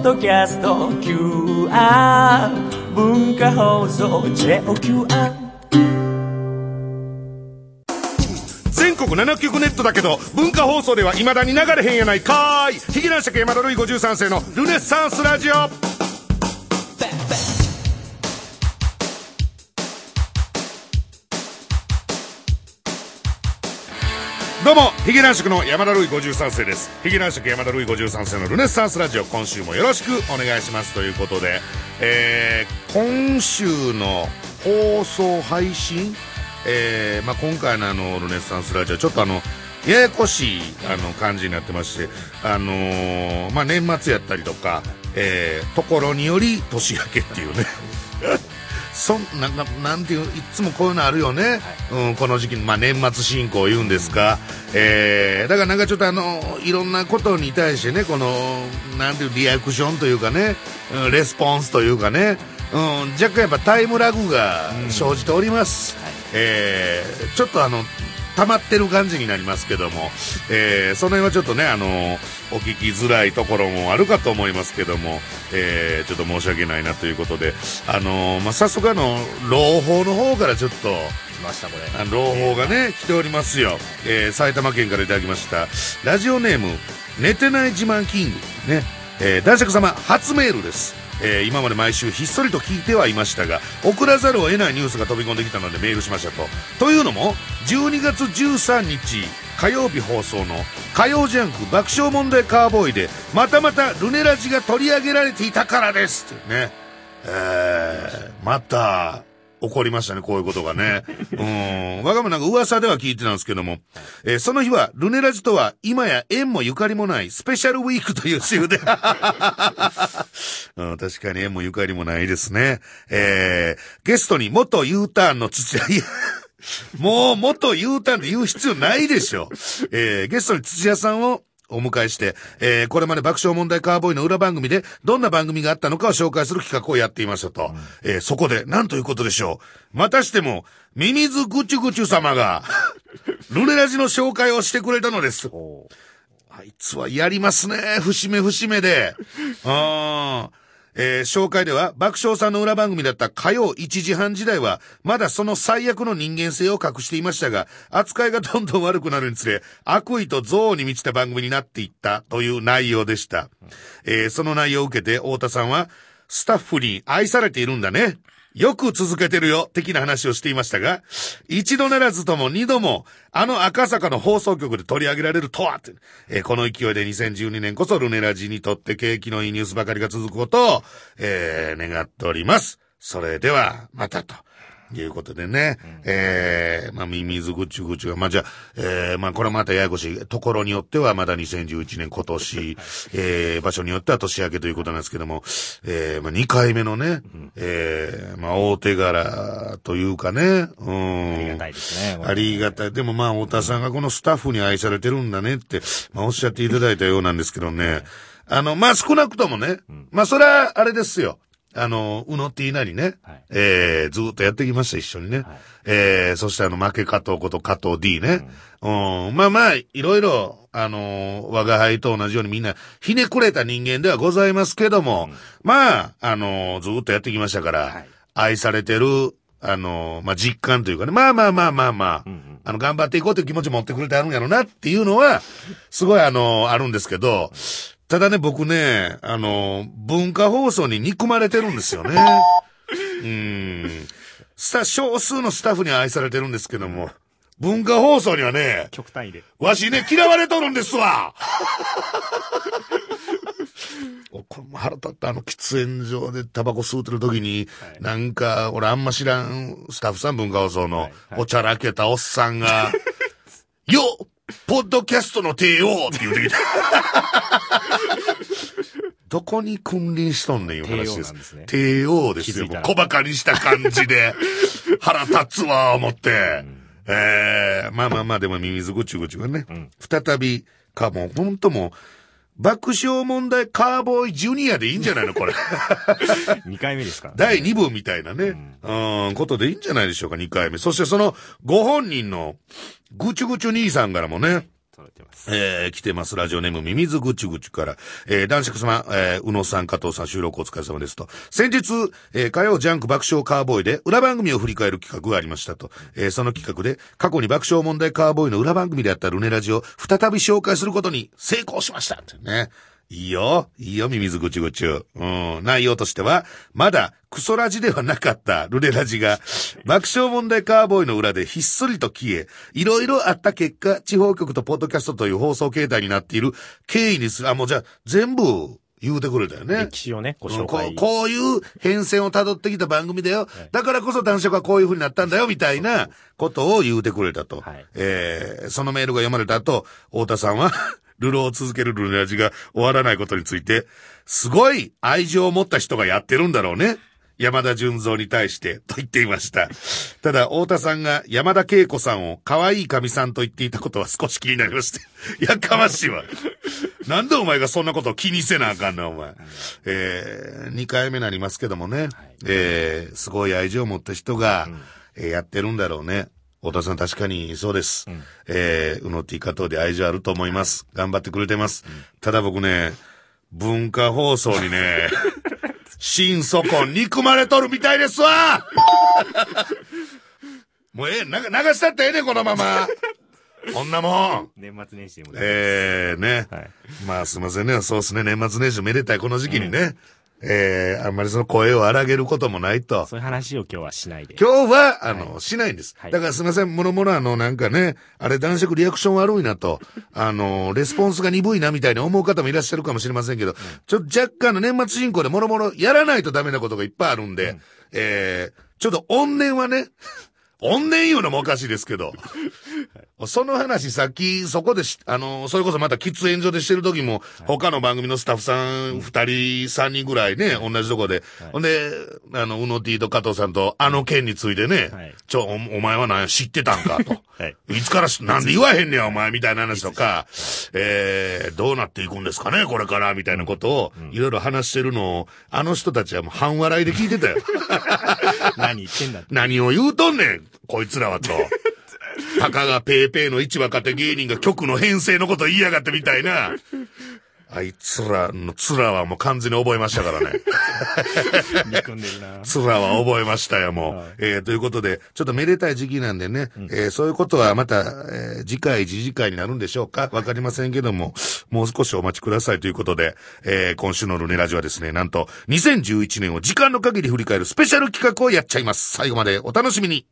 ッドキャスト QR 文化放送 JOQR 全国7局ネットだけど文化放送では未だに流れへんやないかーい。ヒゲ男爵山田るい53世のルネッサンスラジオ。どうもヒゲ男爵の山田るい53世です。ヒゲ男爵山田るい53世のルネッサンスラジオ今週もよろしくお願いします。ということで、えー、今週の放送配信えーまあ、今回のあのルネッサンスラジオちょっとあのややこしいあの感じになってまして、あのーまあ、年末やったりとか、えーところにより年明けっていうね。そんなななんていういつもこういうのあるよね、うん、この時期に、まあ、年末進行言うんですか、えーだからなんかちょっとあのいろんなことに対してねこのなんていうリアクションというかね、うんレスポンスというかね、うん、若干やっぱタイムラグが生じております、えーちょっとあの溜まってる感じになりますけども、えーその辺はちょっとね、あのお聞きづらいところもあるかと思いますけども、えーちょっと申し訳ないなということで、あのまあ、早速あの、朗報の方からちょっと、来ましたこれ朗報がね、来ておりますよ。えー埼玉県からいただきました。ラジオネーム、寝てない自慢キング。ね。えー男爵様、初メールです。えー今まで毎週ひっそりと聞いてはいましたが、送らざるを得ないニュースが飛び込んできたのでメールしましたと。というのも、12月13日、火曜日放送の火曜ジャンク爆笑問題カーボーイで、またまたルネラジが取り上げられていたからです。ってね。えー、また、起こりましたね、こういうことがね。うん。我がもなんか噂では聞いてたんですけども、えーその日は、ルネラジとは今や縁もゆかりもないスペシャルウィークという週で、うん、確かに縁もゆかりもないですね。えー、ゲストに元 U ターンの土屋、いや、もう元 U ターンで言う必要ないでしょ。えー、ゲストに土屋さんをお迎えして、えー、これまで爆笑問題カーボーイの裏番組でどんな番組があったのかを紹介する企画をやっていましたと。えーそこで、なんということでしょう。またしても、ミミズグチュグチュ様が、ルネラジの紹介をしてくれたのです。おあいつはやりますね。節目節目で。あ ーえー紹介では、爆笑さんの裏番組だった火曜1時半時代は、まだその最悪の人間性を隠していましたが、扱いがどんどん悪くなるにつれ、悪意と憎悪に満ちた番組になっていったという内容でした。えーその内容を受けて、太田さんは、スタッフに愛されているんだね。よく続けてるよ、的な話をしていましたが、一度ならずとも二度も、あの赤坂の放送局で取り上げられるとは、えーこの勢いで2012年こそルネラジにとって景気のいいニュースばかりが続くことを、えー願っております。それでは、またと。いうことでね、えー、まあ、ミミズぐちゅぐちゅが、まあ、じゃあ、えー、まあ、これはまたややこしい。ところによってはまだ2011年今年、えー、場所によっては年明けということなんですけども、えー、まあ、2回目のね、えー、まあ、大手柄というかね、うん。ありがたいですねありがたい。でもまあ、太田さんがこのスタッフに愛されてるんだねって、まあ、おっしゃっていただいたようなんですけどね。あの、まあ、少なくともね、まあ、それは、あれですよ。あの、うのっていなりね、はい。えー、ずっとやってきました、一緒にね。えー、そしてあの、負け加藤こと加藤 D ね。うん、まあまあ、いろいろ、あの我が輩と同じようにみんな、ひねくれた人間ではございますけども、まあ、あのずっとやってきましたから、はい。愛されてる、あのまあ、実感というかね、まあまあまあまあまあ、あの、頑張っていこうという気持ち持ってくれてあるんやろなっていうのは、すごいあのあるんですけど、ただね、僕ね、あの文化放送に憎まれてるんですよね。うん。スタ、少数のスタッフには愛されてるんですけども、文化放送にはね、極端で。わしね、嫌われとるんですわ おこれも腹立ったあの喫煙所でタバコ吸うてる時に、なんか、俺あんま知らんスタッフさん文化放送の、はいおちゃらけたおっさんが、よポッドキャストの帝王って言うてきた。どこに君臨しとんねんいう話です。帝王ですね帝王ですよ。小馬鹿にした感じで、腹立つわ、思って。ええまあまあまあ、でもミミズぐちゅぐちゅがね、再び、か、もうほんともう、爆笑問題カーボーイジュニアでいいんじゃないのこれ。2回目ですから、ね。第2部みたいなね、うん、ことでいいんじゃないでしょうか、2回目。そしてその、ご本人の、ぐちゅぐちゅ兄さんからもね、揃えてます。えー、来てます。ラジオネーム、ミミズぐちぐちから。えー、男爵様、えー、宇野さん、加藤さん、収録お疲れ様ですと。先日、えー、火曜ジャンク爆笑カーボーイで裏番組を振り返る企画がありましたと。えー、その企画で、過去に爆笑問題カーボーイの裏番組であったルネラジを再び紹介することに成功しましたってね。いいよ。いいよ、ミミズぐちぐち。うん。内容としては、まだクソラジではなかったルネラジが、爆笑問題カーボーイの裏でひっそりと消え、いろいろあった結果、地方局とポッドキャストという放送形態になっている経緯にする。あ、もうじゃあ、全部言うてくれたよね。歴史をね、ごうんこ紹介。うこういう変遷を辿ってきた番組だよ。だからこそ男色はこういう風になったんだよ、みたいなことを言うてくれたと。はいえーそのメールが読まれた後、太田さんは、ルロを続けるルネラジが終わらないことについて、すごい愛情を持った人がやってるんだろうね。山田純三に対して、と言っていました。ただ、太田さんが山田恵子さんを可愛い神さんと言っていたことは少し気になりまして。やかましいわ。なんでお前がそんなことを気にせなあかんの、お前。えー、2回目になりますけどもね。えー、すごい愛情を持った人が、えーやってるんだろうね。太田さん確かにそうです。えー、うの T 加藤で愛情あると思います。頑張ってくれてます。ただ僕ね、文化放送にね、心底憎まれとるみたいですわ もうええ、な流したってええねんこのまま。こんなもん。年末年始にもね。ええね。はいまあすいませんね。そうですね。年末年始めでたいこの時期にね。ええあんまりその声を荒げることもないと。そういう話を今日はしないで。今日は、あの、しないんです。はい。だからすみません、もろもろあの、なんかね、あれ男爵リアクション悪いなと、あの、レスポンスが鈍いなみたいに思う方もいらっしゃるかもしれませんけど、ちょっと若干の年末進行でもろもろやらないとダメなことがいっぱいあるんで、えー、ちょっと怨念はね、怨念言うのもおかしいですけど、その話さっきそこでし、あの、それこそまた喫煙所でしてる時も、他の番組のスタッフさん二人、三人ぐらいね、同じとこで、ほんで、あの、うの T と加藤さんとあの件についてね、はいちょ、おお前は何や知ってたんかと。はい。いつからし、なんで言わへんねん、お前、みたいな話とか、えー、どうなっていくんですかね、これから、みたいなことを、いろいろ話してるのを、あの人たちはもう半笑いで聞いてたよ。何言ってんだ。何を言うとんねん、こいつらはと。たかがペーペーの一若手芸人が局の編成のこと言いやがってみたいな。あいつらの面はもう完全に覚えましたからね。憎んでるな。面は覚えましたよ、もう。はいえーということで、ちょっとめでたい時期なんでね、えーそういうことはまた、えー次回、次次回になるんでしょうか？わかりませんけども、もう少しお待ちくださいということで、えー今週のルネラジはですね、なんと、2011年を時間の限り振り返るスペシャル企画をやっちゃいます。最後までお楽しみに。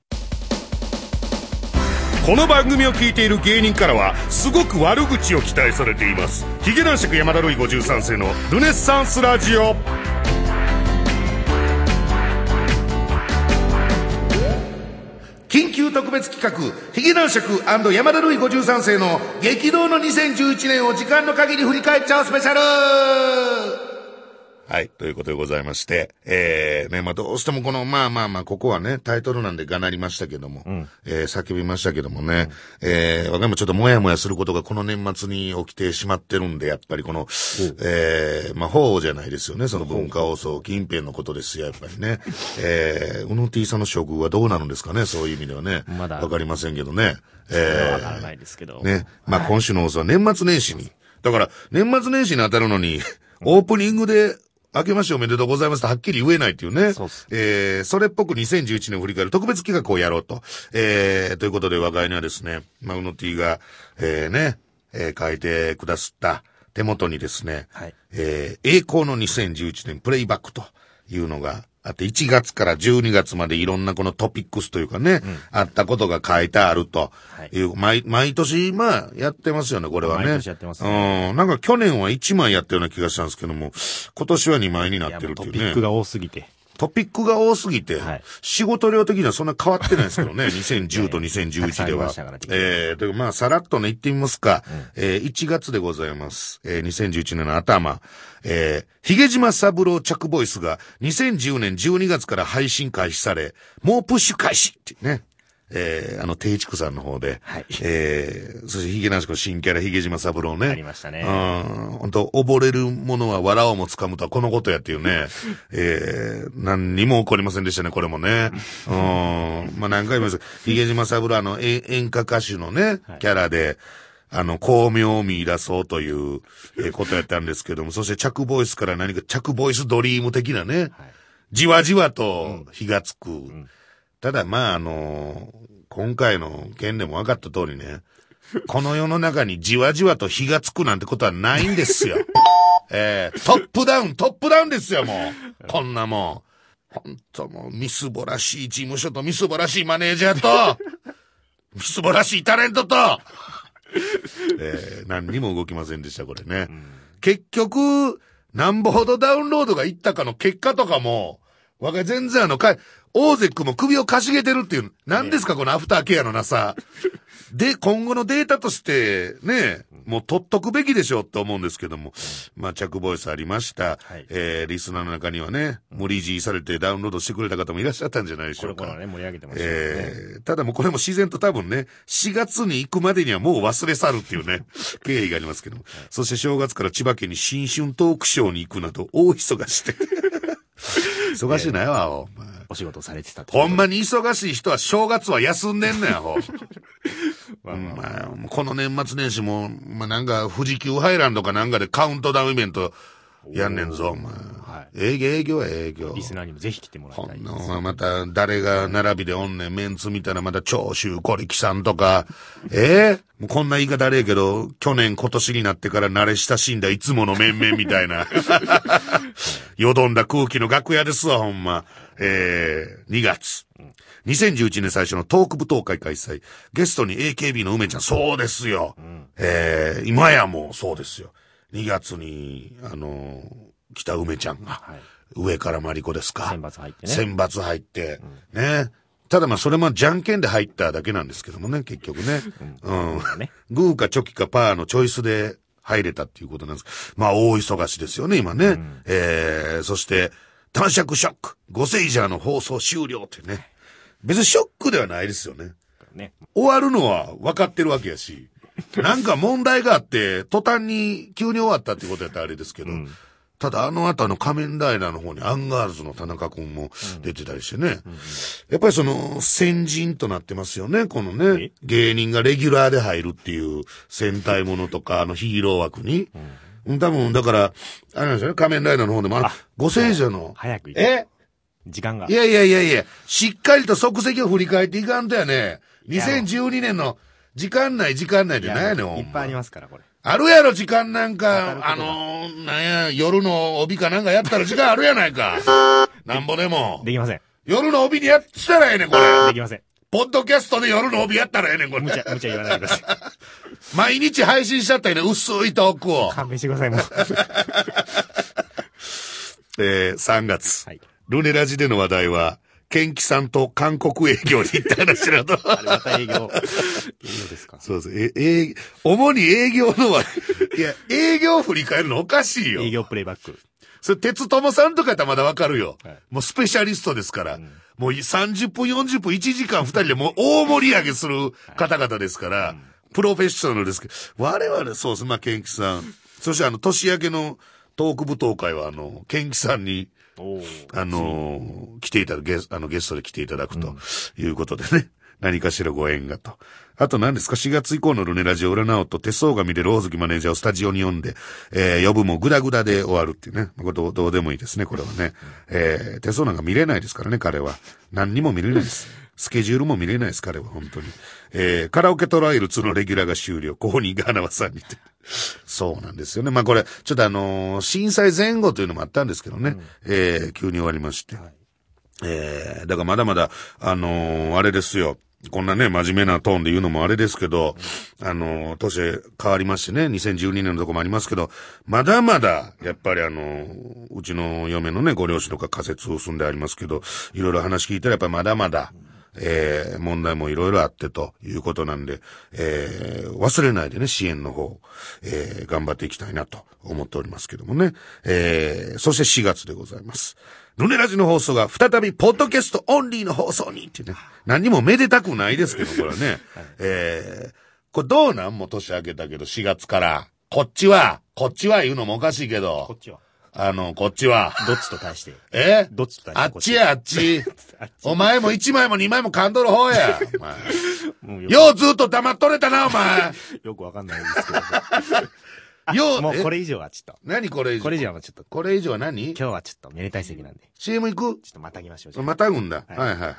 この番組を聞いている芸人からはすごく悪口を期待されています。ヒゲ男爵山田るい53世のルネッサンスラジオ。緊急特別企画ヒゲ男爵山田るい53世の激動の2011年を時間の限り振り返っちゃうスペシャル。はい。ということでございまして、えー、ね、まあ、どうしてもこの、まあまあまあ、ここはね、タイトルなんでがなりましたけども、えー叫びましたけどもね、えー、わかりもちょっともやもやすることがこの年末に起きてしまってるんで、やっぱりこの、えー、まあ、法じゃないですよね、その文化放送近辺のことですよ、やっぱりね。えー、うの T さんの処遇はどうなるんですかね、そういう意味ではね。まだわかりませんけどね。えわからないですけど。ー、ね。まあ、今週の放送は年末年始に。だから、年末年始に当たるのに、オープニングで、明けましておめでとうございますとはっきり言えないっていうね。そうっすえー、それっぽく2011年を振り返る特別企画をやろうと。えー、ということで我が家にはですね、まあ、うの T が、えー、ね、えー、書いてくださった手元にですね、はいえー、栄光の2011年プレイバックというのがあって、1月から12月までいろんなこのトピックスというかね、あったことが書いてあるという、毎、毎年、まあ、やってますよね、これはね。毎年やってますうん。なんか去年は1枚やったような気がしたんですけども、今年は2枚にないってるっていうね。うトピックが多すぎて。トピックが多すぎて、はい仕事量的にはそんな変わってないですけどね、2010と2011ではしたから。えー、というかまあ、さらっとね、言ってみますか。えー、1月でございます。えー、2011年の頭。えー、ヒゲ島三郎着ボイスが2010年12月から配信開始され、もうプッシュ開始ってね。えー、あの、定畜さんの方で。はいえー、そしてヒゲ男子の新キャラ、ヒゲ島三郎ね。ありましたねうん。本当溺れるものは藁をもつかむとはこのことやっていうね。えー、何にも起こりませんでしたね、これもね。うん。まあ何回も言います。ヒゲ島三郎あの、え演歌歌手のね、キャラで、あの、巧妙を見出そうという、えーことやったんですけども、そして着ボイスから何か着ボイスドリーム的なね、はい。じわじわと火がつく。ただまああの今回の件でも分かった通りね、この世の中にじわじわと火がつくなんてことはないんですよ。えートップダウン、トップダウンですよ、もう。こんなもん。ほんともう、みすぼらしい事務所とみすぼらしいマネージャーと、みすぼらしいタレントと、えー何にも動きませんでした、これね。結局、なんぼほどダウンロードがいったかの結果とかも、わか全然あの、かい、オーゼックも首をかしげてるっていう、何ですか、このアフターケアのなさ。で、今後のデータとして、ね、もう取っとくべきでしょうって思うんですけども、まあ、着ボイスありました。はいえー、リスナーの中にはね、無理強いされてダウンロードしてくれた方もいらっしゃったんじゃないでしょうか。これからね、盛り上げてましたよね。えーただもうこれも自然と多分ね、4月に行くまでにはもう忘れ去るっていうね、経緯がありますけども。そして正月から千葉県に新春トークショーに行くなど大忙しで。忙しいなよ、アホ。お仕事されてたと。ほんまに忙しい人は正月は休んでんねん、アホ。まあまあまあ、この年末年始も、まあなんか富士急ハイランドかなんかでカウントダウンイベントやんねんぞ、お前。はい営業、営業は営業。リスナーにもぜひ来てもらいこたいです。んなお前また誰が並びでおんねん、メンツ見たらまた長州小力さんとか、ええもうこんな言い方あれやけど、去年今年になってから慣れ親しんだいつもの面々みたいな、よどんだ空気の楽屋ですわ、ほんま。ええ2月。2011年最初のトーク舞踏会開催。ゲストに AKB の梅ちゃん、そうですよ。ええ今やもうそうですよ。2月に、あの来た梅ちゃんが、はい上からマリコですか。選抜入ってね。選抜入って、ね。ただまあそれもじゃんけんで入っただけなんですけどもね、結局ね。うん。ねグーかチョキかパーのチョイスで入れたっていうことなんです。まあ大忙しですよね、今ね。えー、そして、短尺ショック。5セイジャーの放送終了ってね。別にショックではないですよね。ね。終わるのは分かってるわけやし、なんか問題があって、途端に急に終わったってことやったらあれですけど、ただあの後あの仮面ライダーの方にアンガールズの田中君も出てたりしてね、やっぱりその先人となってますよね、このねえ、芸人がレギュラーで入るっていう戦隊ものとか あのヒーロー枠に、うん。多分だから、あれなんですよね、仮面ライダーの方でもあのあ、ご聖者の、早く行く。え？時間が。い。やいやいやいや、しっかりと足跡を振り返っていかんとやね。2012年の時間内時間内で何やねん、いっぱいありますから、これ。あるやろ、時間なんわかあのー、なんや、夜の帯かなんかやったら時間あるやないか。なんぼでも。できません。夜の帯にやったらええねん、これ。できません。ポッドキャストで夜の帯やったらええねん、これ。無茶、無茶言わないでください。毎日配信しちゃったよね、薄いトークを。勘弁してください、もう。えー、3月。はい。ルネラジでの話題は、ケンキさんと韓国営業に行った話など。あれまた営業。営業ですか？そうです。え、え、主に営業のは、いや、営業振り返るのおかしいよ。営業プレイバック。それ、鉄友さんとかやったらまだわかるよ。はいもうスペシャリストですから。もう30分、40分、1時間、2人でもう大盛り上げする方々ですから、プロフェッショナルですけど、我々そうです。まあ、ケンキさん。そしてあの、年明けのトーク舞踏会は、あの、ケンキさんに、あのー来ていただく、ゲスあの、ゲストで来ていただくということでね。何かしらご縁がと。あと何ですか ?4 月以降のルネラジオ占おうと手相が見れる大月マネージャーをスタジオに呼んで、えー、呼ぶもグダグダで終わるっていうね。これどうどうでもいいですね、これはね。えー、手相なんか見れないですからね、彼は。何にも見れないです。スケジュールも見れないです、彼は、本当に。えー、カラオケトライル2のレギュラーが終了。公認が花輪さんにて。そうなんですよね。まあこれ、ちょっとあのー震災前後というのもあったんですけどね。えー、急に終わりまして。えー、だからまだまだ、あのーあれですよ。こんなね、真面目なトーンで言うのもあれですけど、あのー年変わりましてね、2012年のとこもありますけど、まだまだ、やっぱりあのーうちの嫁のね、ご両親とか仮説を済んでありますけど、いろいろ話聞いたらやっぱりまだまだ、えー問題もいろいろあってということなんで、えー忘れないでね、支援の方、えー頑張っていきたいなと思っておりますけどもね。えーそして4月でございます。ルネラジの放送が再びポッドキャストオンリーの放送にってね。何にもめでたくないですけど、これはね。えーこれどうなん？もう年明けたけど、4月から。こっちは、こっちは言うのもおかしいけこどっ、ちは。あの、こっちは。どっちと対して？え？どっちと対して？あっちや、あっち。お前も1枚も2枚も噛んどる方や。ようずっと黙っとれたな、お前。よくわかんないですけど。よう、もうこれ。れ以上はちょっと。何これ以上？これ以上はちょっと、これ以上は何？今日はちょっとめでたい席なんで、?CM 行く？ちょっとまたぎましょう。またぐんだ。はいはいはいはい。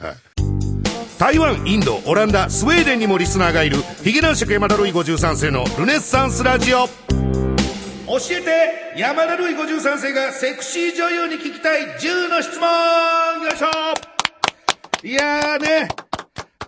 台湾、インド、オランダ、スウェーデンにもリスナーがいる、ヒゲ男爵山田ルイ53世のルネッサンスラジオ。教えて山田ルイ53世がセクシー女優に聞きたい10の質問よいしょいやーね、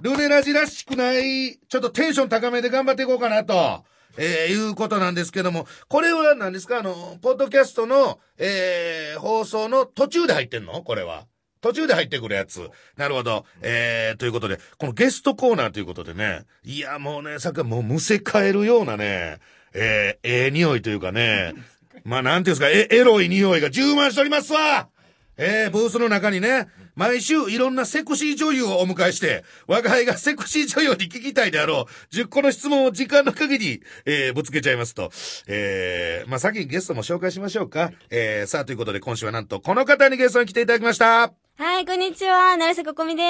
ルネラジらしくない、ちょっとテンション高めで頑張っていこうかなと。えー、いうことなんですけども、これは何ですか？あの、ポッドキャストの、えー、放送の途中で入ってんの？これは。途中で入ってくるやつ。なるほど。えー、ということで、このゲストコーナーということでね、いや、もうね、さっきはもうむせ返るようなね、えー、ええ匂いというかね、まあ、なんていうんですか、え、エロい匂いが充満しておりますわえー、ブースの中にね、毎週いろんなセクシー女優をお迎えして、我が輩がセクシー女優に聞きたいであろう、10個の質問を時間の限り、えー、ぶつけちゃいますと。えー、まあ、先にゲストも紹介しましょうか。えー、さあ、ということで今週はなんとこの方にゲストに来ていただきました。はい、こんにちは。成瀬ここみで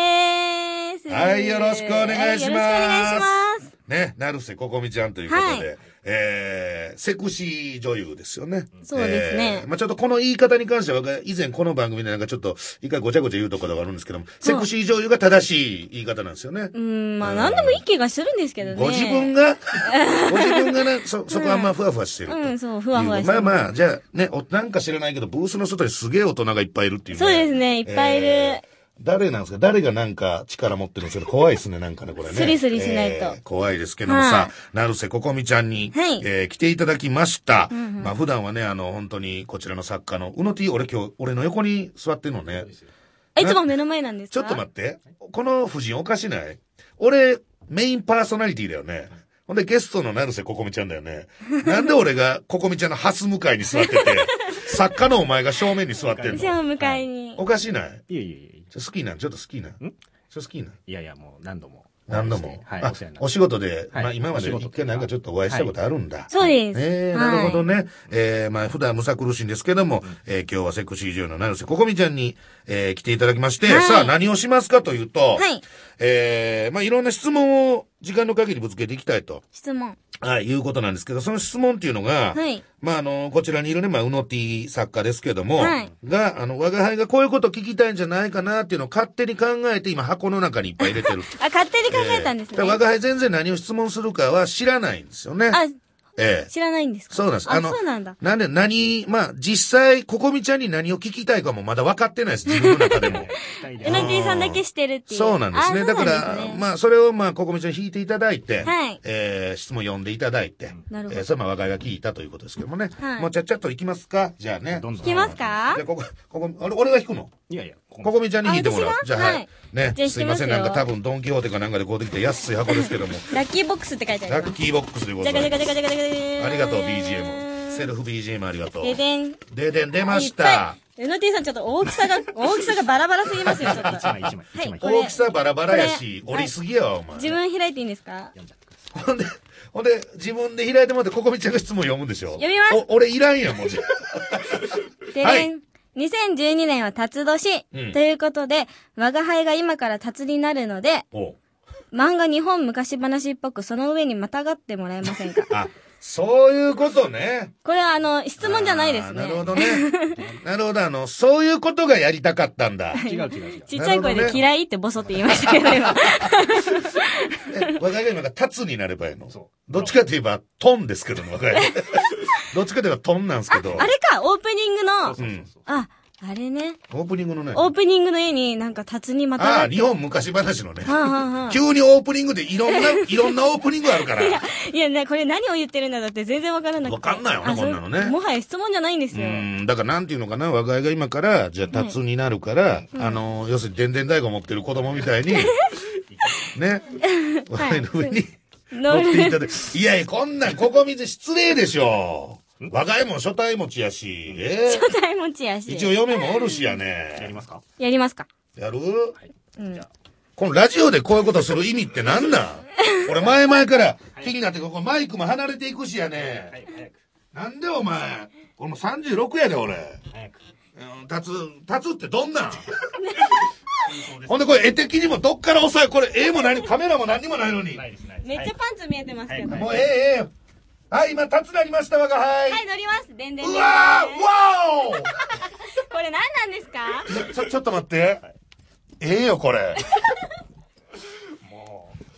す。はいよろしくお願いしますよろしくお願いします。ね、成瀬ここみちゃんということで、はいえー、セクシー女優ですよね。そうですね。えーまあちょっとこの言い方に関しては、以前この番組でなんかちょっと、一回ごちゃごちゃ言うところがあるんですけども、セクシー女優が正しい言い方なんですよね。うーん、まあ、なん。でもいい気がするんですけどね。ご自分が、ご自分がね、そ、そこあんまふわふわしてると。うんそうふわふわしてるまあまあ、じゃあね、おなんか知らないけど、ブースの外にすげえ大人がいっぱいいるっていうそうですねいっぱいいる。えー誰なんですか？誰がなんか力持ってるんですけど、怖いですね、なんかね、これね。スリスリしないとえー怖いですけどもはさ、成瀬ここみちゃんに、はいえー来ていただきました。まあ普段はね、あの、本当にこちらの作家の、うの T、俺今日、俺の横に座ってるのね。あいつも目の前なんですか？ちょっと待って。この夫人おかしない？俺、メインパーソナリティだよね。ほんでゲストの成瀬ここみちゃんだよね。なんで俺がここみちゃんのハス向かいに座ってて、作家のお前が正面に座ってんじゃあの迎えに。おかしない？いやいやいや好きなん？ちょっと好きなん？ちょっと好きなん？や。いやいや、もう何度も。何度も？はい、あお仕事で、はいまあ今まで一回なんかちょっとお会いしたことあるんだ。そうです。ええはいなるほどね。えーまあ普段むさ苦しいんですけども、えー今日はセクシー女優の成瀬ここみちゃんに、えー来ていただきまして、はいさあ何をしますかというと、はいえーまあいろんな質問を時間の限りぶつけていきたいと、質問。はい、いうことなんですけど、その質問っていうのが、はいまああの、こちらにいるね、まあうの T 作家ですけども、はいが、あの、我が輩がこういうこと聞きたいんじゃないかなっていうのを勝手に考えて今箱の中にいっぱい入れてる。あ、勝手に考えたんですね。えー我が輩全然何を質問するかは知らないんですよね。あ、ええ知らないんですか？そうなんです。あ、そうなんだ。なんで、何、まあ、実際、ここみちゃんに何を聞きたいかもまだ分かってないです。自分の中でも。うなぎさんだけしてるっていう。そうなんですね。あだから、まあ、それを、まあ、ここみちゃん引いていただいて、はいえー、質問読んでいただいて、なるほどえー、それまあ、我が家が聞いたということですけどもね。はいもうちゃっちゃっと行きますか？じゃあね。どんどん。聞きますか？じゃあ、ここ、ここ、あれ、俺が引くの？いやいや、こここみちゃんに引いてもらうじゃあ、がはい。はいねすいません。なんか多分、ドンキホーテかなんかでこうできて安い箱ですけども。ラッキーボックスって書いてあラります。ッキーボックスでございます。じゃかじゃかじゃかじゃかじゃかじゃかありがとう、BGM。セルフ BGM ありがとう。ででん。ででん出ましたた。い。うのてぃさんちょっと大きさが、大きさがバラバラすぎますよ、ちょっと。一枚一枚はい一枚これ大きさバラバラやし、折りすぎやわ、お前。自分開いていいんですか？ほんで、ほんで、自分で開いてもらって、ここみちゃんが質問読むんでしょ？読みますお俺いらんやん、もう。ではいでん。2012年は辰年、うんということで、我が輩が今から辰になるので、お漫画日本昔話っぽくその上にまたがってもらえませんか？あ、そういうことね。これはあの、質問じゃないですね。なるほどね。なるほど、あの、そういうことがやりたかったんだ。違う違う違う。ちっちゃい声で嫌いってボソって言いましたけど、今。え我が家が今が立つになればいいのそ。どっちかといえば、トンですけども、我が家。どっちかといえばトンなんですけど。あれか、オープニングの、そうそうそう。あ、あれね。オープニングのね。オープニングの絵になんか辰にまたああ。日本昔話のね。はあはあはあ急にオープニングでいろんな、いろんなオープニングあるから。いや、ね、これ何を言ってるんだろうって全然わからなくて。わかんないよねあこんなのねもはや質問じゃないんですうよ。ん、だからなんていうのかな、我が家が今から、じゃあ、達になるから、あの、要するに、でんでん大悟持ってる子供みたいに、ね、我が家の上に乗乗る。っていただいいやいや、こんなん、ここ見て失礼でしょ。我が家も初対持ちやし、え初代持ちやし。一応嫁もおるしややりね。ますか？やりますか。やる？うん。このラジオでこういうことする意味ってなんなん？俺前々から気になって、ここマイクも離れていくしやね。はい、早く。なんでお前、俺もう36やで俺。早く。うん立つ、立つってどんなん？ほんでこれ絵的にもどっから押さえ、これ絵も何、カメラも何にもないのに。めっちゃパンツ見えてますけど。はいもうええええ。はい、今立つなりましたわが、はい。はい、乗ります。でんでんうわーわ これ何なんですか？ーちょ、ちょっと待って。ええよ、これ。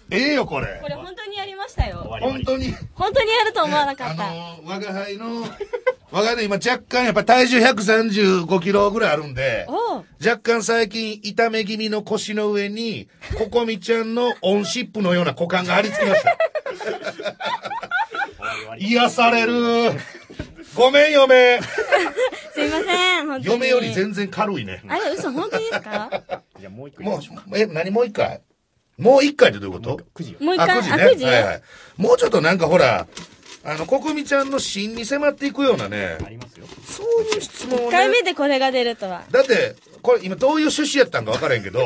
ええよ、これこ。れ本当にやりましたよ。本当に？本当にやると思わなかあった。のー、我が輩の、我が輩今若干やっぱ体重135キロぐらいあるんで、若干最近痛め気味の腰の上に、ココミちゃんのオンシップのような股間が張り付きました。癒される。ごめん、嫁。すいません、本当に。嫁より全然軽いね。あれ、嘘、本当にですか？じゃあもう一個もう、え、何もう一回？もう一回ってどういうこと？う。9時よ。あ、もう一回、9時ね。あ、9時はいはい。もうちょっとなんかほら、あの、ココミちゃんの芯に迫っていくようなね、ありますよ。そういう質問を1回目ね。でこれが出るとは。だって、これ今どういう趣旨やったんか分からへんけど、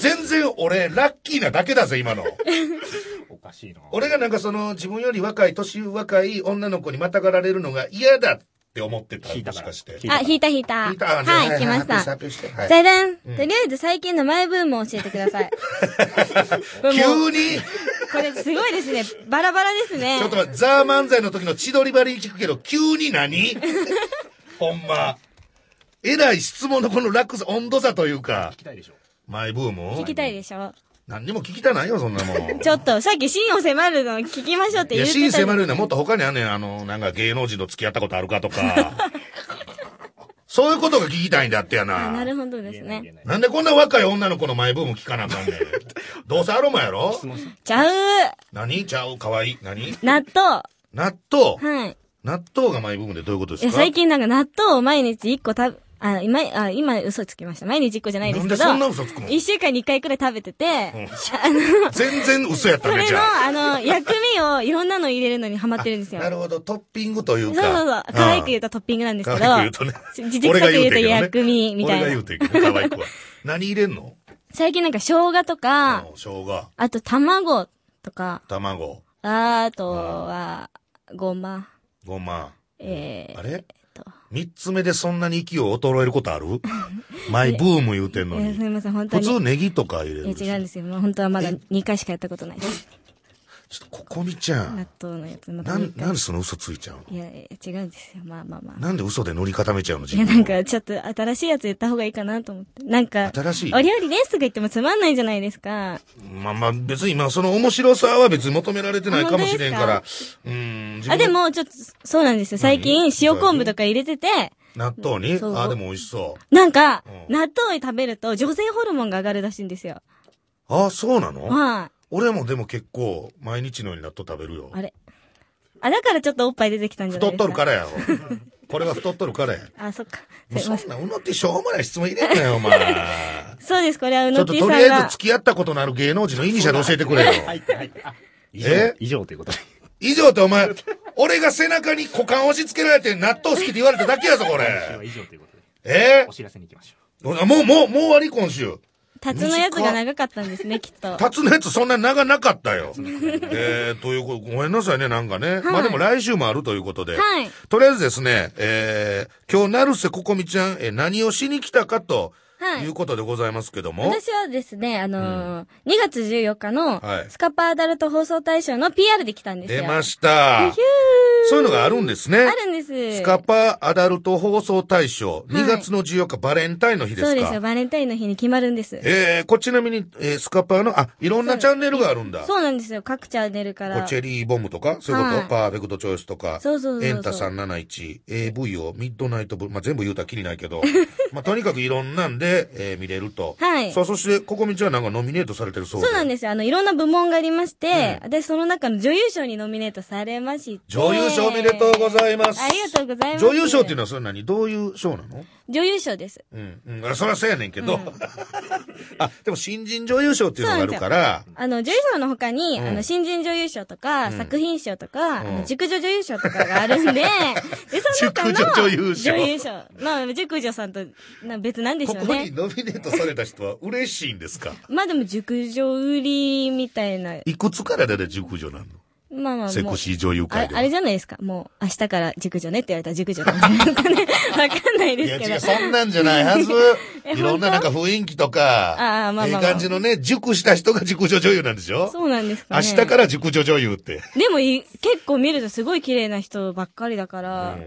全然俺、ラッキーなだけだぜ、今の。おかしいな。俺がなんかその、自分より若い、年若い女の子にまたがられるのが嫌だって思ってた聞いたかしかして。聞いたあ、引いた引いた。聞いたはい、来ました。じゃじゃん。とりあえず最近のマイブームを教えてください。急に、これすごいですね。バラバラですね。ちょっと待って、ザー漫才の時の千鳥張りに聞くけど、急に何？ほんま。えらい質問のこの落差、温度差というか聞、きたいでしょ。マイブーム？聞きたいでしょ？何にも聞きたないよ、そんなもん。ちょっと、さっき真を迫るの聞きましょうっていや、言ってた。真迫るのはもっと他にあんねん、あの、なんか芸能人と付き合ったことあるかとか。そういうことが聞きたいんだってやあなな。るほどですね。なんでこんな若い女の子のマイブーム聞かなあかんねん？どうせアロマやろ？ちゃう何？ちゃう？かわい？い。何？納豆。納豆？はい。納豆がマイブームでどういうことでいや、すか最近なんか納豆を毎日1個食べ、あ、今、あ、今嘘つきました。毎日1個じゃないですけど。なんでそんな嘘つくの？1週間に1回くらい食べてて、全然嘘やったね、それの、じゃあ。あの、薬味をいろんなの入れるのにハマってるんですよ。なるほど、トッピングというそうか。そうそう。可愛く言うとトッピングなんですけど。可愛く言うとね。じ実際言うと薬味みたいな俺が言う。てんけど、可愛くは。何入れんの？最近なんか生姜とか、生姜、あと卵とか、卵、あとは、ごま、ごま。えー、あれ？と三つ目でそんなに勢い衰えることある？マイブーム言うてんのに。えーすみません、本当普に。通ネギとか入れいる違うんですよ。もう本当はまだ2回しかやったことないです。ちょっとここみちゃん納。豆のやつまたななんでその嘘ついちゃうの？いや、いや違うんですよ。まあまあまあ。なんで嘘で塗り固めちゃうのいや、自分をなんか、ちょっと新しいやつ言った方がいいかなと思って。なんか、新しい？お料理ですとか言ってもつまんないじゃないですか。まあまあ別に今その面白さは別に求められてないかもしれんからあ。うん。あ、でも、ちょっと、そうなんですよ。最近、何塩昆布とか入れてて、納豆に？あ、でも美味しそう。なんか、うん納豆を食べると女性ホルモンが上がるらしいんですよ。あ、そうなの？はい。俺もでも結構毎日のように納豆食べるよ。あれ。あ、だからちょっとおっぱい出てきたんじゃな太っいですか？とるからやろ。これは太っとるからや。あ、そっか。もうそすいません。んなうのってしょうもない質問入れんなよ、お前。そうです、これはうちょのっととりあえず。付き合ったことのある芸能人のイニシャル教えてくれよ。入って入って。あ以上え？以上ということで。以上ってお前、俺が背中に股間押し付けられて納豆好きって言われただけやぞ、こ今週はれ。以上ということで。え？お知らせに行きましょー、もう、もう、もう終わり今週。タツのやつが長かったんですね、きっと。タツのやつそんな長なかったよ。えー、ということ、ごめんなさいね、なんかね。まあでも来週もあるということで。はいとりあえずですね、えー、今日、成瀬ここみちゃん、えー何をしに来たかと、はいいうことでございますけども。私はですね、あのー2月14日のはいスカパーアダルト放送大賞の PR で来たんですよ。出ました。そういうのがあるんですね。あるんです。スカパーアダルト放送大賞、2月の14日、バレンタインの日ですか？そうですよ、バレンタインの日に決まるんです。えー、こちなみに、えー、スカパーの、あ、いろんなチャンネルがあるんだ。そうなんですよ、各チャンネルから。こうチェリーボムとか、そういうこと、はいパーフェクトチョイスとか、そうそうそうそうエンタ371、AV をミッドナイトブ、まあ、全部言うたらきりないけど、まあ、とにかくいろんなんで、えー見れると。はいさあ、そして、ここみちはなんかノミネートされてるそうで。そうなんですよ。あの、いろんな部門がありまして、私その中の女優賞にノミネートされまして。女優賞おめでとうございます。ありがとうございます。女優賞っていうのはそれ何？どういう賞なの？女優賞です。うん。うん。あそりゃそうやねんけど。あ、でも新人女優賞っていうのがあるから、あの、女優賞の他に、うんあの、新人女優賞とか、作品賞とか、あうんの、熟女女優賞とかがあるんで、で、その中の熟女女優賞女優賞。まあ、熟女さんと、な別なんでしょうここノミネートされた人は嬉しいんですか？まあでも、熟女売りみたいな。いくつからだい熟女なの？まあまあ、セクシー女優あれ、界では。あれじゃないですか。もう、明日から熟女ねって言われたら熟女なんじゃないかね。わかんないいやですけど。違う、そんなんじゃないはず。えいろんななんか雰囲気とか、ああまあまあまあええ感じのね、熟した人が熟女女優なんでしょ？そうなんですかね。明日から熟女女優って。でもい、結構見るとすごい綺麗な人ばっかりだから、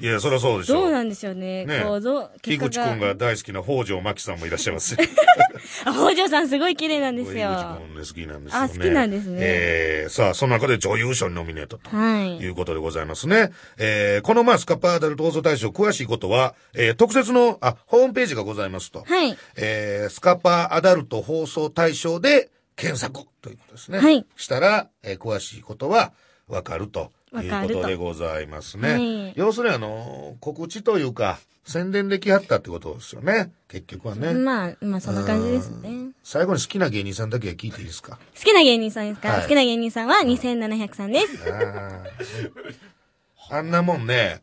いや、そりゃそうでしょ。どうなんでしょうね。ねこう、どう、木口くんが大好きな北条真紀さんもいらっしゃいます。あ、北条さんすごい綺麗なんですよ。井口はくんね、好きなんですよね。あ好きなんですねえー、さあ、その中で女優賞にノミネートと。い。いうことでございますね。えー、このまあスカパーアダルト放送大賞詳しいことは、えー、特設の、あ、ホームページがございますと。はい。えー、スカパーアダルト放送大賞で検索ということですね。はいしたら、えー詳しいことはわかるということとでございますね。はい要するにあの、告知というか、宣伝できはったってことですよね。結局はね。まあ、まあそんな感じですね。最後に好きな芸人さんだけは聞いていいですか？好きな芸人さんですか、はい好きな芸人さんは2700さんです。あーあんなもんね、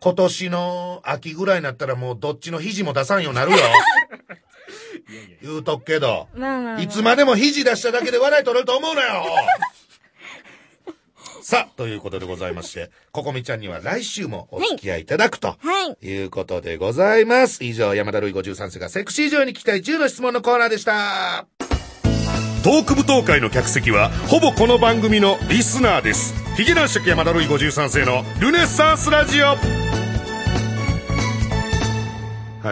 今年の秋ぐらいになったらもうどっちの肘も出さんようになるよ。言うとくけど。まあまあ、まあ。いつまでも肘出しただけで笑い取れると思うなよさあ、ということでございまして、ここみちゃんには来週もお付き合いいただくと。はい。いうことでございます。以上、山田るい53世がセクシー上に聞きたい10の質問のコーナーでした。トーク舞踏会の客席は、ほぼこの番組のリスナーです。ヒゲ男爵山田るい53世のルネッサンスラジオ。は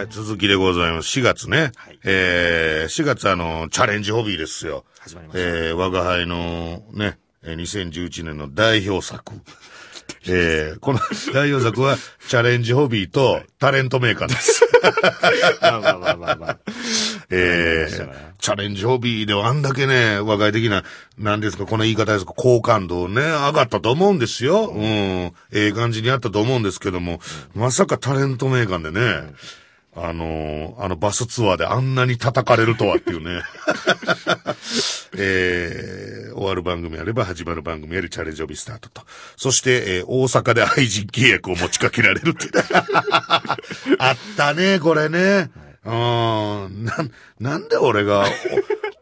い、続きでございます。4月ね。はいえー、4月あの、チャレンジホビーですよ。始まりましたえー、我が輩のね、えー2011年の代表作。えー、この代表作は、チャレンジホビーとタレントメーカーです。まあまあまあまあまあ。えーチャレンジホビーではあんだけね、和外的な、なんですか、この言い方ですか、好感度ね、上がったと思うんですよ。うん。ええ感じにあったと思うんですけども、まさかタレントメーカーでね、あのーあのバスツアーであんなに叩かれるとはっていうね。えー終わる番組あれば始まる番組やりチャレンジホビースタートと。そして、えー大阪で愛人契約を持ちかけられるって。あったね、これね。うん。なん、なんで俺が、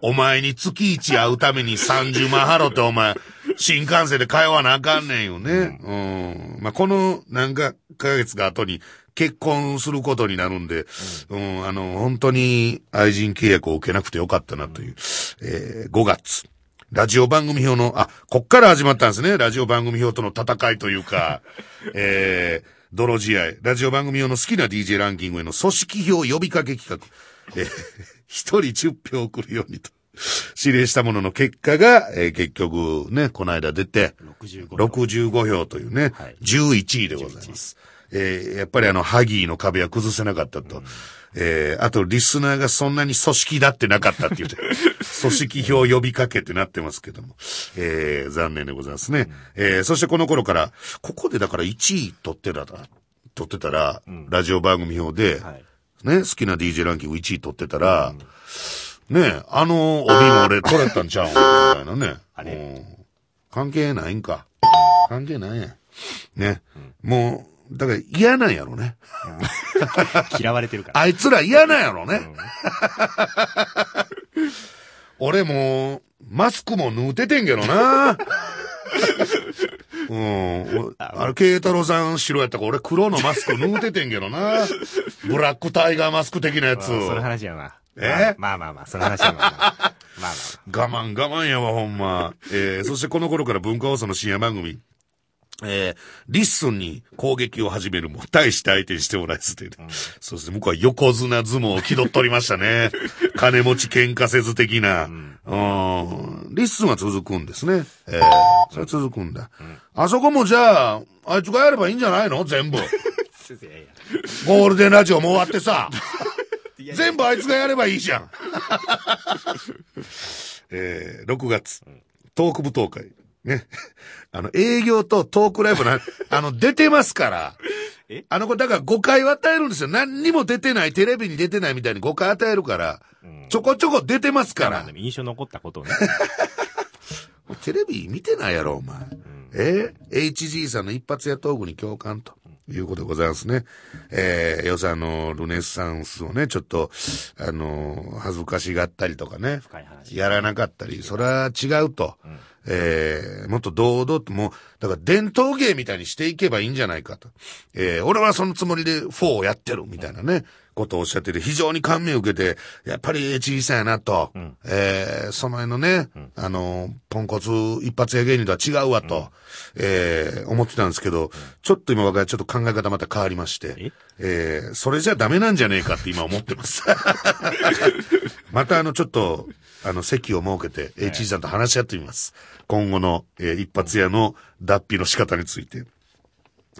おお前に月一会うために30万払ってお前、新幹線で通わなあかんねんよね。うん。まあ、この何かヶ月が後に結婚することになるんで、うん、あの、本当に愛人契約を受けなくてよかったなという、えー5月。ラジオ番組表の、あ、こっから始まったんですね。ラジオ番組表との戦いというか、えー、泥試合。ラジオ番組用の好きな DJ ランキングへの組織票呼びかけ企画。えー一人10票送るようにと。指令したものの結果が、えー結局ね、この間出て、65 65票というね、はい11位でございます。えーやっぱりあの、ハギーの壁は崩せなかったと。えーあと、リスナーがそんなに組織だってなかったっていうね、組織票呼びかけってなってますけども。えー残念でございますね。えーそしてこの頃から、ここでだから1位取ってたら、取ってたら、ラジオ番組表で、はいね、好きな DJ ランキング1位取ってたら、ね、あの帯も俺取れたんちゃうんみたいなね。あれ？うん関係ないんか。関係ないやん。ね。もう、だから嫌なんやろね。嫌われてるから。あいつら嫌なんやろね。俺もう、マスクも縫うててんけどな。うん。おあれ、慶太郎さん白やったから俺黒のマスク縫うててんけどな。ブラックタイガーマスク的なやつ。その我話やな。え？まあまあまあ、その話やな。まあまあ慢我慢やわ、ほんま。えー、そしてこの頃から文化放送の深夜番組。えー、リッスンに攻撃を始めるも、大して相手にしてもらえずって、ねそして向こうは横綱相撲を気取っておりましたね。金持ち喧嘩せず的な。うん。リッスンは続くんですね。えー、それは続くんだ。あそこもじゃあ、あいつがやればいいんじゃないの？全部。ゴールデンラジオも終わってさ。全部あいつがやればいいじゃん。えー、6月、トーク舞踏会。ね。あの、営業とトークライブな、あの、出てますから。え？あの子、だから誤解を与えるんですよ。何にも出てない、テレビに出てないみたいに誤解与えるから、ちょこちょこ出てますから印象残ったことをね。テレビ見てないやろ、お前。え ?HG さんの一発屋トークに共感と。いうことでございますね。えー、要するにあの、ルネッサンスをね、ちょっと、あの、恥ずかしがったりとかね。深い話。やらなかったり、それは違うと。えー、もっと堂々と、もう、だから伝統芸みたいにしていけばいいんじゃないかと。えー、俺はそのつもりで4をやってるみたいなね、ことをおっしゃってて、非常に感銘を受けて、やっぱり小さいなと、えー、その辺のね、あの、ポンコツ一発屋芸人とは違うわと、えー、思ってたんですけど、ちょっと今僕はちょっと考え方また変わりまして、えー、それじゃダメなんじゃねえかって今思ってます。またあの、ちょっと、あの、席を設けて、H さんと話し合ってみます。今後の、えー一発屋の脱皮の仕方について。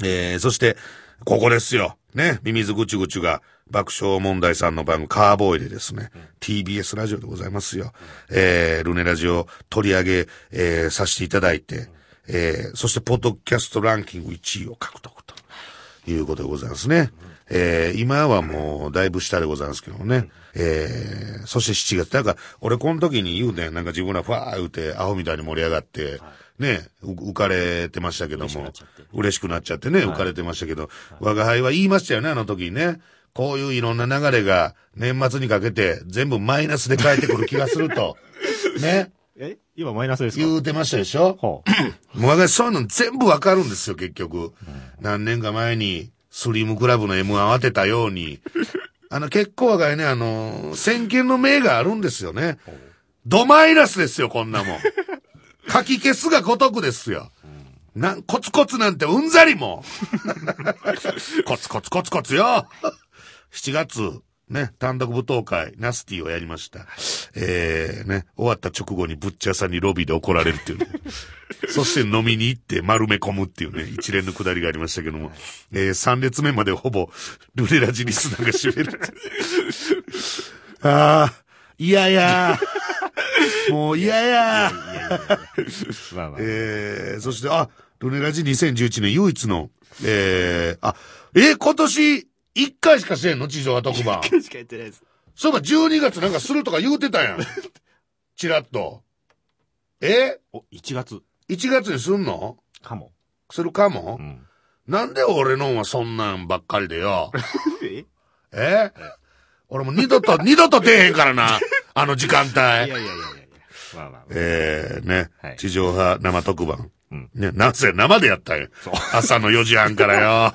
えー、そして、ここですよ。ね、ミミズぐちゅぐちゅが、爆笑問題さんの番組、カーボーイでですね、TBS ラジオでございますよ。えー、ルネラジオ取り上げ、えー、させていただいて、えー、そして、ポッドキャストランキング1位を獲得ということでございますね。えー、今はもう、だいぶ下でございますけどもね。えー、そして7月。なんか、俺この時に言うてん、なんか自分らファー言うて、アホみたいに盛り上がって、ね、う浮かれてましたけども、嬉しくなっちゃってね、浮かれてましたけど、我が輩は言いましたよね、あの時にね。こういういろんな流れが年末にかけて全部マイナスで返ってくる気がすると。ね。え今マイナスですか？言うてましたでしょ？ほう。もう私そういうの全部わかるんですよ、結局。何年か前に、スリムクラブの M1 を当てたように。あの、結構若いね、あの、先見の明があるんですよね。ドマイナスですよ、こんなもん。書き消すがごとくですよ。なん、コツコツなんてうんざりも。コツコツコツコツよ。7月、ね、単独舞踏会、ナスティをやりました。えー、ね、終わった直後にブッチャーさんにロビーで怒られるっていうね。そして飲みに行って丸め込むっていうね、一連のくだりがありましたけども、えー、3列目までほぼ、ルレラジリスナーが占める。ああ、いやや、もう嫌や。えー、そして、あ、ルネラジ2011年唯一の、えー、あ、え今年、1回しかしてんの？地上波特番。しか言ってないです。そういえば12月なんかするとか言うてたやん。チラッと。え？お、1月 ?1 月にすんの？かも。するかも、うん。なんで俺のはそんなんばっかりでよ？え？え？俺も二度と、二度と出えへんからな。あの時間帯。いやいやいやいや。まあまあまあ。えー、ね、はい地上波生特番。うんね、なぜ生でやったんよ。朝の4時半からよ。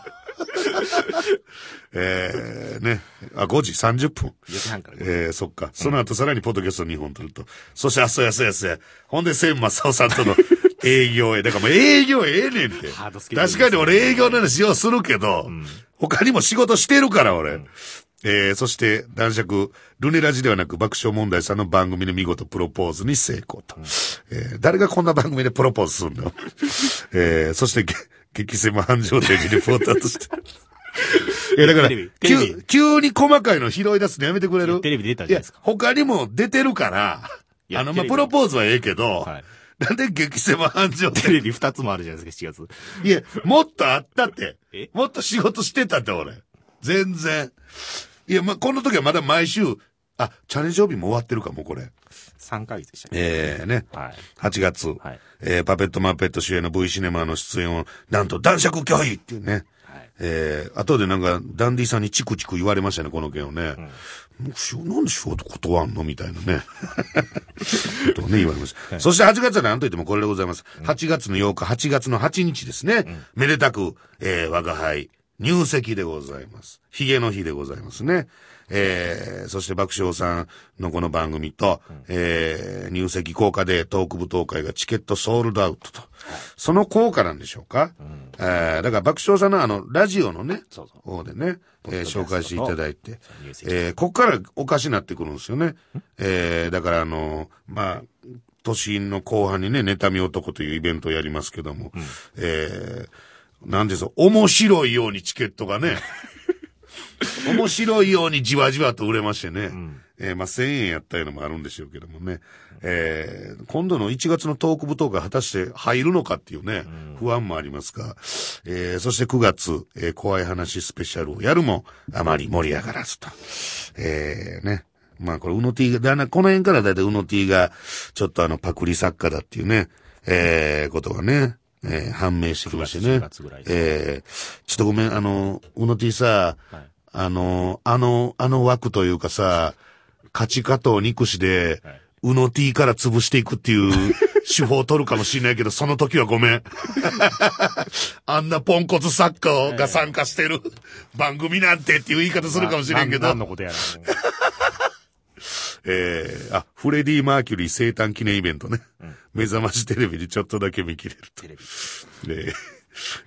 えー、ね、あ、5時30分。4時半から。えー、そっか。その後さらにポッドキャスト2本撮ると。そして、あ、そうやそうやそうや。ほんで、千正夫さんとの 営業へ。だからもう営業ええねんって。確かに俺営業の話ようするけど、他にも仕事してるから俺。えー、そして、男爵、ルネラジではなく爆笑問題さんの番組で見事プロポーズに成功と。えー、誰がこんな番組でプロポーズするの？えー、そして、げ激狭繁盛店にレポーターとして。いや、だから急、急に細かいの拾い出すのやめてくれる？テレビ出たじゃないですか。、他にも出てるから、あの、まあ、プロポーズはええけど、はいなんで激狭繁盛？店テレビ2つもあるじゃないですか、7月。いや、もっとあったってえ？もっと仕事してたって、俺。全然。いや、まあ、この時はまだ毎週、あ、チャレンジ曜日も終わってるかも、これ。3ヶ月でしたっけ？ええね。はい。8月、はいえーパペットマーペット主演の V シネマの出演を、なんと男爵拒否っていうね。はい。えー、後でなんか、ダンディさんにチクチク言われましたね、この件をね。もうしょなんで仕事断んのみたいなね。こ とをね、言われました。そして8月は何と言ってもこれでございます。8月の8日、8月の8日ですね。めでたく、えー、我が輩、入籍でございます。ヒゲの日でございますね。えー、そして爆笑さんのこの番組と、えー、入籍効果でトーク舞踏会がチケットソールドアウトと。その効果なんでしょうか、えー、だから爆笑さんのあの、ラジオのね、そうそう。方でね、えー紹介していただいてえー、こっからおかしになってくるんですよね。えー、だからあの、まあ、年の後半にね、妬み男というイベントをやりますけども、えー、なんですよ、面白いようにチケットがね、面白いようにじわじわと売れましてね。えーまあ、1000円やったいうのもあるんでしょうけどもね。えー今度の1月のトーク舞踏会果たして入るのかっていうね、不安もありますが、えーそして9月、えー怖い話スペシャルをやるも、あまり盛り上がらずと。えーね。まあこれ、うの T が、だな、この辺からだいたいうの T が、ちょっとあの、パクリ作家だっていうね、えーことがね、えー判明してきましてね。9月ぐらいですえーちょっとごめん、あの、うの T さ、はいあの、あの、あの枠というかさ、勝ち加藤憎しで、はいうの T から潰していくっていう 手法取るかもしれないけど、その時はごめん。あんなポンコツ作家が参加してる番組なんてっていう言い方するかもしれんけど。何のことやら。えー、あ、フレディ・マーキュリー生誕記念イベントね。目覚ましテレビでちょっとだけ見切れると。テレビ。えー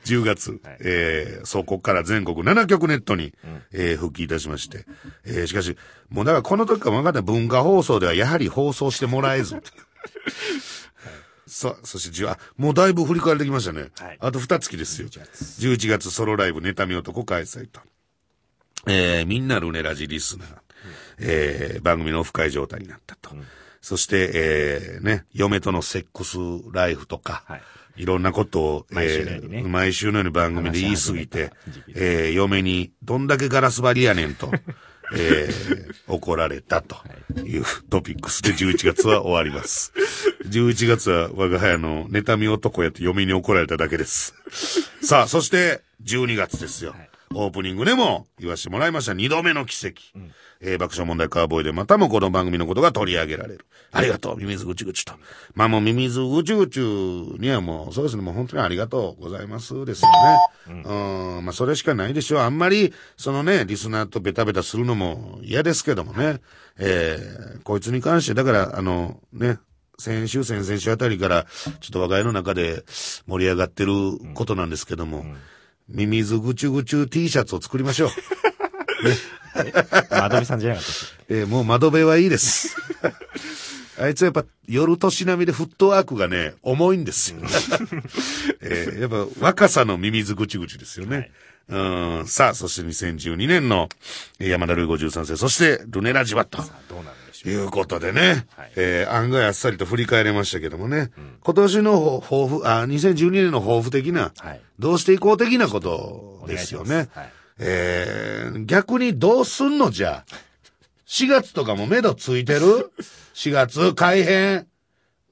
10月、えー、そう、ここから全国7局ネットに、えー復帰いたしまして。えーしかし、もうだからこの時から分かった文化放送ではやはり放送してもらえず。さあ、そして10、あ、もうだいぶ振り返ってきましたね。はいあと2月ですよ。11月11月ソロライブ妬み男開催と。えー、みんなルネラジリスナー。えー、番組のオフ会状態になったと。そして、えー、ね、嫁とのセックスライフとか、はいいろんなことを、毎週のようにねえー毎週のように番組で言い過ぎてえー、嫁にどんだけガラス張りやねんと、えー、怒られたというトピックスで11月は終わります。11月は我が家の妬み男やと嫁に怒られただけです。さあ、そして12月ですよ。オープニングでも言わせてもらいました二度目の奇跡。えー爆笑問題カーボーイでまたもこの番組のことが取り上げられる。ありがとう、ミミズぐちぐちと。まあもうミミズぐちぐちにはもう、そうですね、もう本当にありがとうございますですよね。うん、まあそれしかないでしょう。あんまり、そのね、リスナーとベタベタするのも嫌ですけどもね。えーこいつに関して、だから、あの、ね、先週、先々週あたりから、ちょっと我が家の中で盛り上がってることなんですけども、ミミズぐちゅぐちゅ T シャツを作りましょう。窓辺さんじゃなかったっえーもう窓辺はいいです。あいつはやっぱ夜年並みでフットワークがね、重いんですよ。えーやっぱ若さのミミズぐちぐちですよね。うんさあ、そして2012年のえー山田ルイ53世、そしてルネラジバット。けどうなる？いうことでね、はいえー案外あっさりと振り返れましたけどもね、今年の抱負、あ、2012年の抱負的な、はいどうしていこう的なことですよね。はいえー逆にどうすんの？じゃあ。4月とかも目処ついてる ?4 月改編？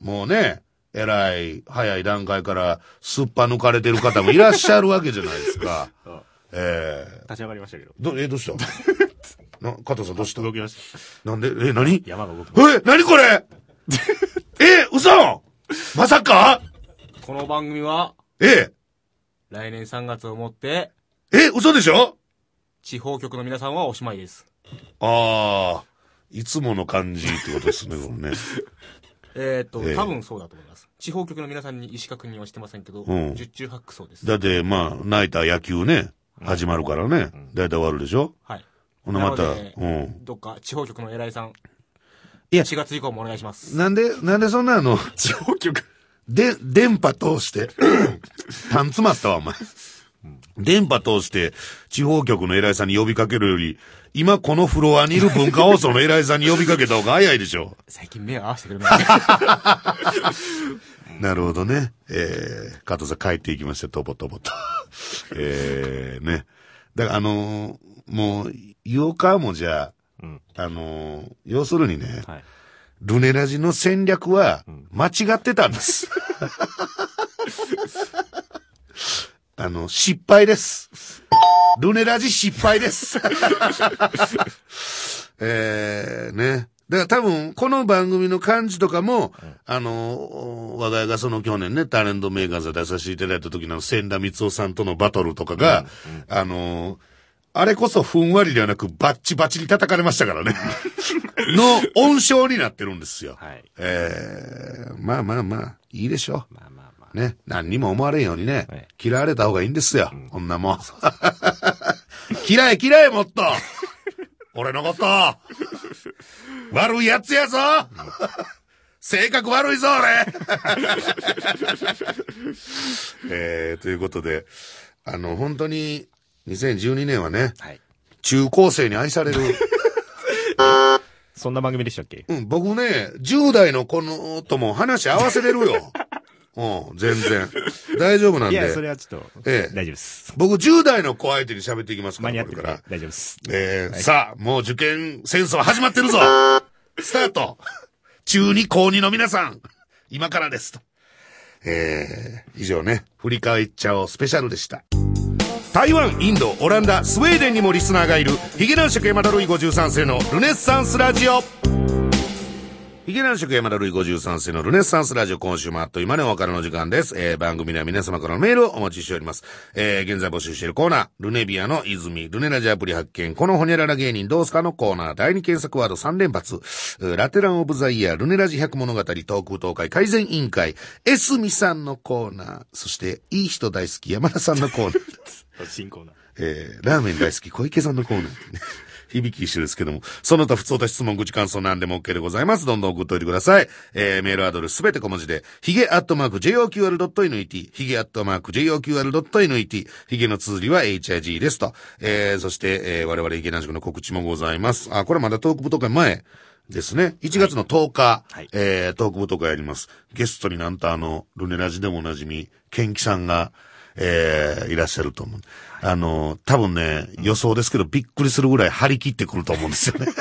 もうね、えらい早い段階からすっぱ抜かれてる方もいらっしゃるわけじゃないですか。えー立ち上がりましたけど。ど、え、どうした？な、加藤さんどうした？動きました。なんで、え、何？山が動きましえ、何これ？え、嘘？まさか？この番組は、え、来年3月をもって、え、嘘でしょ？地方局の皆さんはおしまいです。ああ、いつもの感じってことですね、これね。えーっと、ええ。多分そうだと思います。地方局の皆さんに意思確認はしてませんけど、うん。十中八九そうです。だって、まあ、泣いた野球ね、始まるからね、だいたい終わるでしょ？はい。ほんでまた、うん。どっか地方局の偉いさん、いや4月以降もお願いします。なんで、なんでそんなあの、地方局。で、電波通して、パン詰まったわ、お前。電波通して、地方局の偉いさんに呼びかけるより、今このフロアにいる文化放送の偉いさんに呼びかけた方が早いでしょ。最近目を合わせてくれない。なるほどね。えー、加藤さん帰っていきました、とぼとぼと。えー、ね。だからあのーもう、言おうかもじゃうん。あ、あのー要するにね、はい。ルネラジの戦略は間違ってたんです。あの、失敗です。ルネラジ失敗です。えー、ね。だから多分、この番組の感じとかも、あの、我が家がその去年ね、タレントメーカーズで出させていただいた時の千田光夫さんとのバトルとかが、あの、あれこそふんわりではなくバッチバチに叩かれましたからね。の温床になってるんですよ。はい。えー、まあまあまあ、いいでしょまあまあまう。ね。何にも思われんようにね、はい嫌われた方がいいんですよ。こんなもん。嫌い嫌いもっと俺のこと悪いやつやぞ性格悪いぞ俺 えー、ということで、あの、本当に、2012年はね、あ。はい。中高生に愛される。そんな番組でしたっけ？うん、僕ね、10代の子のとも話合わせれるよ。うん、全然。大丈夫なんいや、そで。れはちょっと、ええ大丈夫です。僕10代の子相手に喋っていきますから、間に合ってるから。大丈夫です。えーさあ、もう受験戦争始まってるぞスタート中2高2の皆さん今からですと。えー、以上ね、振り返っちゃおうスペシャルでした。台湾、インド、オランダ、スウェーデンにもリスナーがいる、ヒゲ男爵山田ルイ53世のルネッサンスラジオ。ヒゲ男爵山田るい53世のルネッサンスラジオ今週もあっという間にお別れの時間です。えー、番組では皆様からのメールをお待ちしております。えー、現在募集しているコーナー、ルネビアの泉、ルネラジアプリ発見、このホニャララ芸人どうすかのコーナー、第2検索ワード3連発、ラテランオブザイヤー、ルネラジ100物語、トーク東海改善委員会、エスミさんのコーナー、そして、いい人大好き山田さんのコーナー。新コーナー。えー、ラーメン大好き小池さんのコーナー。響き一緒ですけども、その他普通と質問、口感想なんでも OK でございます。どんどん送っておいてください。えー、メールアドレスすべて小文字で、ヒゲアットマーク JOQR.NET、ヒゲアットマーク JOQR.NET、ヒゲの綴りは HIG ですと。えー、そして、えー、我々ヒゲ男爵の告知もございます。あ、これまだトーク部とか前ですね。1月の10日、はいえー、トーク部とかやります。ゲストになんとあの、ルネラジでもおなじみ、ケンキさんが、えー、いらっしゃると思う。あの、多分ね、予想ですけど、びっくりするぐらい張り切ってくると思うんですよね。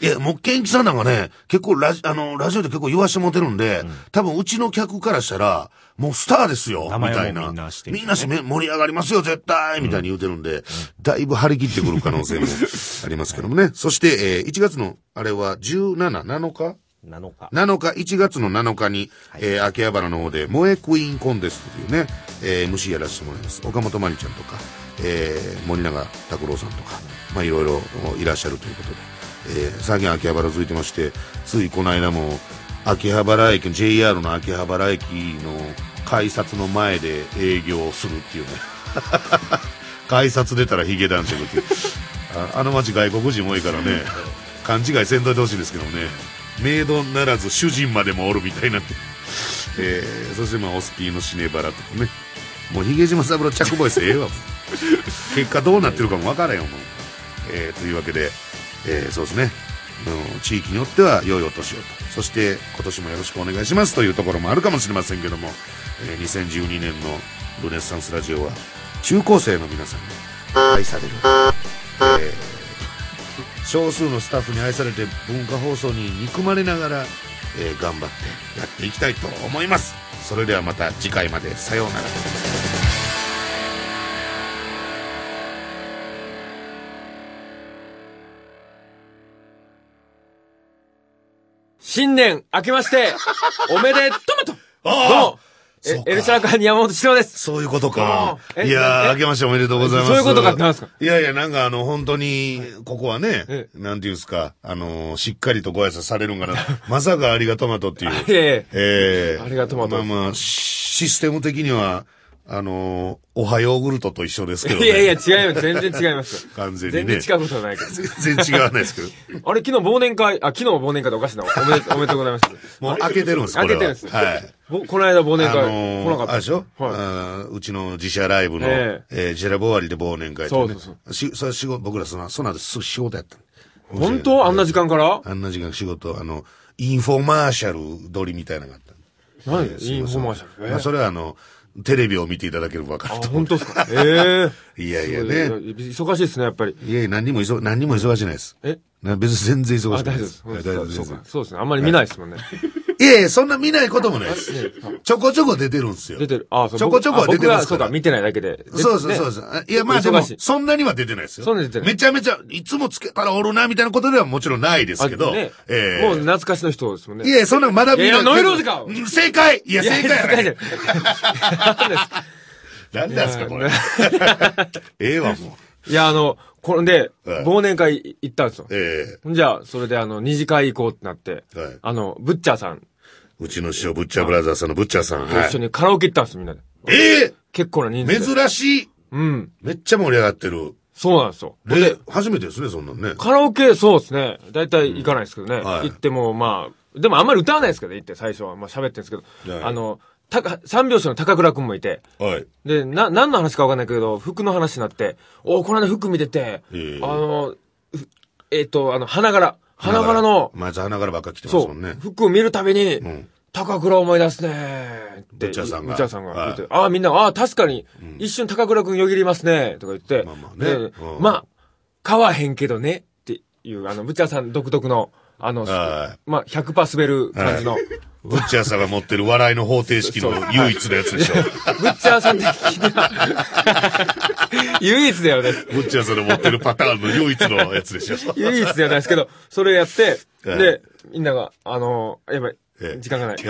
いや、もう、ケンキさんなんかね、結構ラジ、あの、ラジオで結構言わしてもてるんで、多分うちの客からしたら、もうスターですよ、みたいな。みんな知ってるみんなしめ盛り上がりますよ、絶対みたいに言うてるんで、だいぶ張り切ってくる可能性もありますけどもね。そして、えー1月の、あれは17、7日7日。7日、1月の7日に、えー秋葉原の方で、萌えクイーンコンテストというね、えー MC やらせてもらいます。岡本真理ちゃんとか、えー森永拓郎さんとか、まあいろいろいらっしゃるということで、えー最近秋葉原続いてまして、ついこの間も、秋葉原駅、JR の秋葉原駅の改札の前で営業するっていうね。改札出たらヒゲ男爵っていう。ああの街外国人多いからね、勘違いせんといてほしいですけどもね、メイドならず主人までもおるみたいな。えー、そしてまあ、オスピーのシネバラとかね。もうヒゲ島三郎着ボイスええわ。結果どうなってるかもわからへんよ、もう。えー、というわけで、えー、そうですね。うん地域によっては良いお年をと。そして今年もよろしくお願いしますというところもあるかもしれませんけども、えー2012年のルネッサンスラジオは中高生の皆さんに愛される。えー少数のスタッフに愛されて文化放送に憎まれながら、えー頑張ってやっていきたいと思います。それではまた次回までさようなら。新年明けまして、おめでともと あどうもエルシャラカーに山本志郎です。そういうことか。えいやー、え明けましておめでとうございます。そういうことかってなんですか？いやいや、なんかあの、本当に、ここはねえ、なんていうんですか、あの、しっかりとご挨拶されるんかな。まさかありがとまとっていう。いえいえええ。ありがとまと。まあまあ、システム的には、あの、おはヨーグルトと一緒ですけどね。いやいや、違います。全然違います。完全にね全然違うことはないけど。全然違わないですけど。あれ、昨日忘年会、あ、昨日忘年会でおかしいな。おめで、おめでとうございます。もう開けてるんです、これは開けてるんです。はい。ぼこの間忘年あ会、の来なかった。あれでしょ、はい。あーうちの自社ライブの、ええー自社ライブ終わりで忘年会で、ね。そうそうし、それ仕事、僕らその、その後すぐ仕事やったの本当？あんな時間から？あんな時間仕事、あの、インフォマーシャル撮りみたいなのがあったの何？インフォマーシャル？えまあ、それはあの、テレビを見ていただければわかあ、ると思う。本当ですか？ええいやいやね。忙しいですね、やっぱり。いやいや、何にも忙、何にも忙しいないです。え？な別に全然忙あ、しくないです大丈夫です。そうですね。あんまり見ないですもんね。いやいや、そんな見ないこともないです。ちょこちょこ出てるんですよ。出てる。あ、そうちょこちょこは出てますそうか、見てないだけで。そうそうそうねそう。あいや、まあでもそんなには出てないですよ。そんなに出てないめちゃめちゃ、いつもつけたらおるな、みたいなことではもちろんないですけど。あねええもう懐かしの人ですもんね。いやそんなまだ見ない。いやノイローゼかうん正解いや、正解やいやね。何ですか何なんですか、これい。ええわ、もう。いや、あの、これで、はい忘年会行ったんですよ。えじゃあ、それであの、二次会行こうってなって、はいあの、ブッチャーさんえうちの師匠、ブッチャーブラザーさんのブッチャーさん。とはい一緒にカラオケ行ったんですよ、みんなで。ええ結構な人数で。珍しい。うん。めっちゃ盛り上がってる。そうなんですよ。でで、、初めてですね、そんなんね。カラオケ、そうですね。大体行かないですけどね。はい行っても、まあ、でもあんまり歌わないですけどね、行って最初は。まあ喋ってるんですけど。はいあの、たか、三拍子の高倉くんもいて。はい。で、な、何の話かわかんないけど、服の話になって、おこの間服見てて、ええあの、ふえっ、と、あの、花柄。花柄の、まず花柄ばっか着てますそもんねう、。服を見るたびに、ん高倉思い出すねって。ブッチャーさんがブッチャーさんが言って、はいああ、みんな、ああ、確かに、一瞬高倉くんよぎりますね、とか言って、まあまあねまあ、買わへんけどね、っていう、あの、ブッチャーさん独特の、あの、はまあ、100%滑る感じの。ブッチャーさんが持ってる笑いの方程式の唯一のやつでしょ。ブッチャーさん的には、唯一だよね。ブッチャーさんの持ってるパターンの唯一のやつでしょ。唯一ではないですけど、それやって、はいで、みんなが、あの、やばいええ、時間がない。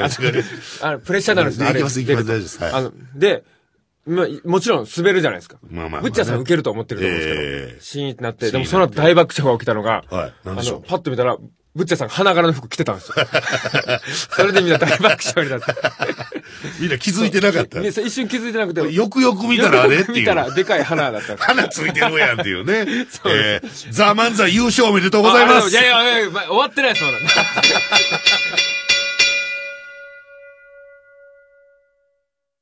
あのプレッシャーになるんですよ。あれいきますいきます大丈夫ですはいあの、で、まあ、もちろん滑るじゃないですか。まあまあまあねブッチャーさん受けると思ってると思うんですけど、ええシーンってなって、でもその後大爆笑が起きたのが、はいあの、パッと見たら、ブッチャーさん花柄の服着てたんですよ。それでみんな大爆笑になって。みんな気づいてなかった。みんな一瞬気づいてなくて、よくよく見たらあれっていう。見たらでかい花だった。花ついてるやんっていうね。そうえーザ・漫才優勝おめでとうございます。あいやいやいや、ま終わってないです、まだ。